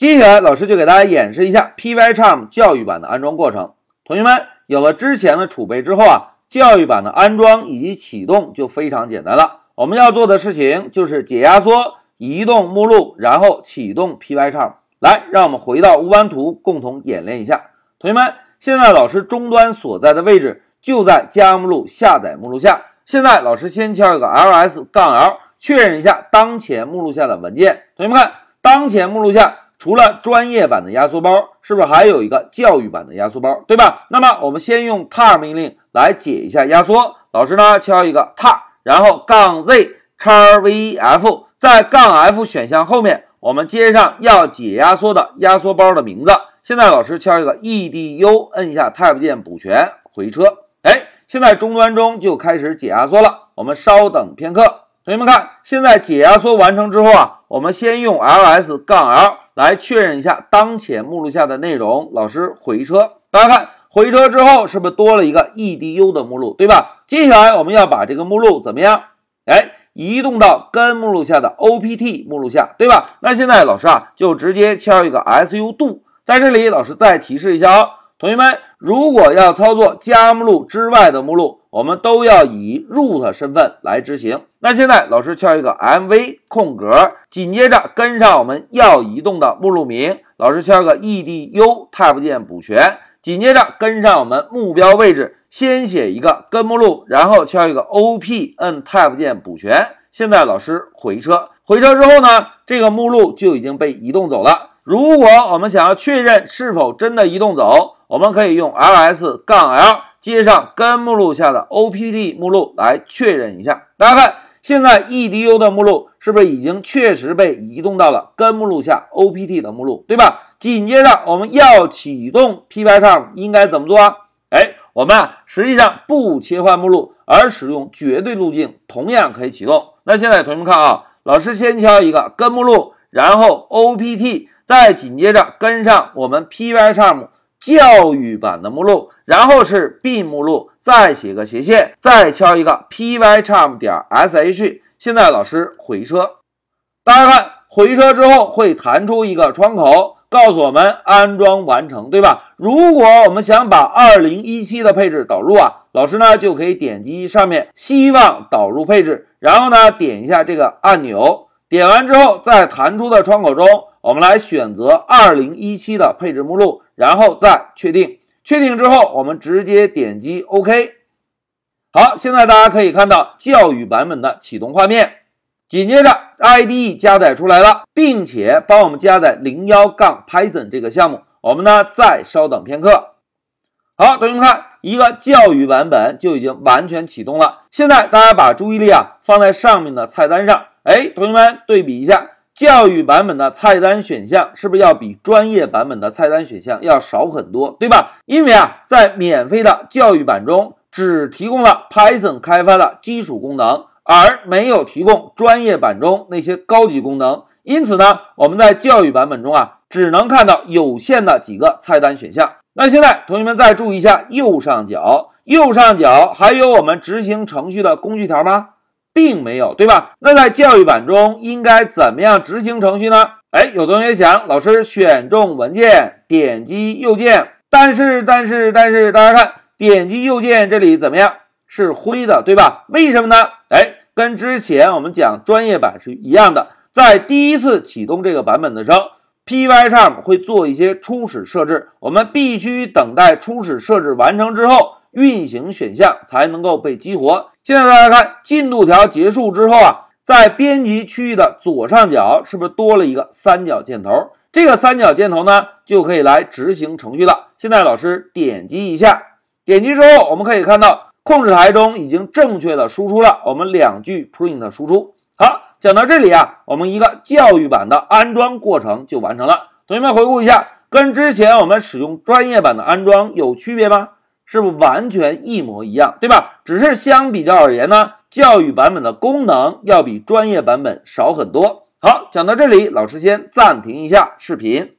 接下来，老师就给大家演示一下 Pycharm 教育版的安装过程。同学们有了之前的储备之后啊，教育版的安装以及启动就非常简单了。我们要做的事情就是解压缩、移动目录，然后启动 Pycharm。来，让我们回到乌班图，共同演练一下。同学们，现在老师终端所在的位置就在加目录下载目录下。现在老师先敲一个 ls 杠 l，确认一下当前目录下的文件。同学们看，当前目录下除了专业版的压缩包，是不是还有一个教育版的压缩包？对吧？那么我们先用 tar 命令来解一下压缩。老师呢，敲一个 tar，然后杠 z 叉 vf，在杠 f 选项后面。我们接上要解压缩的压缩包的名字。现在老师敲一个 edu，摁一下 Tab 键补全，回车。哎，现在终端中就开始解压缩了。我们稍等片刻。同学们看，现在解压缩完成之后啊，我们先用 ls 杠 l 来确认一下当前目录下的内容。老师回车，大家看回车之后是不是多了一个 edu 的目录，对吧？接下来我们要把这个目录怎么样？哎。移动到根目录下的 opt 目录下，对吧？那现在老师啊，就直接敲一个 su do，在这里老师再提示一下哦，同学们，如果要操作加目录之外的目录，我们都要以 root 身份来执行。那现在老师敲一个 mv 空格，紧接着跟上我们要移动的目录名，老师敲个 edu tab 键补全，紧接着跟上我们目标位置。先写一个根目录，然后敲一个 OP，摁 Tab 键补全。现在老师回车，回车之后呢，这个目录就已经被移动走了。如果我们想要确认是否真的移动走，我们可以用 ls 杠 l 接上根目录下的 opt 目录来确认一下。大家看，现在 edu 的目录是不是已经确实被移动到了根目录下 opt 的目录，对吧？紧接着我们要启动 Pycharm，应该怎么做啊？哎。我们啊，实际上不切换目录，而使用绝对路径，同样可以启动。那现在同学们看啊，老师先敲一个根目录，然后 opt，再紧接着跟上我们 Pycharm 教育版的目录，然后是 b 目录，再写个斜线，再敲一个 Pycharm 点 sh。现在老师回车，大家看回车之后会弹出一个窗口。告诉我们安装完成，对吧？如果我们想把二零一七的配置导入啊，老师呢就可以点击上面希望导入配置，然后呢点一下这个按钮，点完之后在弹出的窗口中，我们来选择二零一七的配置目录，然后再确定。确定之后，我们直接点击 OK。好，现在大家可以看到教育版本的启动画面。紧接着，IDE 加载出来了，并且帮我们加载零幺杠 Python 这个项目。我们呢再稍等片刻。好，同学们看，一个教育版本就已经完全启动了。现在大家把注意力啊放在上面的菜单上。哎，同学们对比一下，教育版本的菜单选项是不是要比专业版本的菜单选项要少很多，对吧？因为啊，在免费的教育版中，只提供了 Python 开发的基础功能。而没有提供专业版中那些高级功能，因此呢，我们在教育版本中啊，只能看到有限的几个菜单选项。那现在同学们再注意一下右上角，右上角还有我们执行程序的工具条吗？并没有，对吧？那在教育版中应该怎么样执行程序呢？哎，有同学想，老师选中文件，点击右键，但是但是但是，大家看，点击右键这里怎么样？是灰的，对吧？为什么呢？哎。跟之前我们讲专业版是一样的，在第一次启动这个版本的时候，Pycharm 会做一些初始设置，我们必须等待初始设置完成之后，运行选项才能够被激活。现在大家看进度条结束之后啊，在编辑区域的左上角是不是多了一个三角箭头？这个三角箭头呢，就可以来执行程序了。现在老师点击一下，点击之后我们可以看到。控制台中已经正确的输出了我们两句 print 输出。好，讲到这里啊，我们一个教育版的安装过程就完成了。同学们回顾一下，跟之前我们使用专业版的安装有区别吗？是不是完全一模一样，对吧？只是相比较而言呢，教育版本的功能要比专业版本少很多。好，讲到这里，老师先暂停一下视频。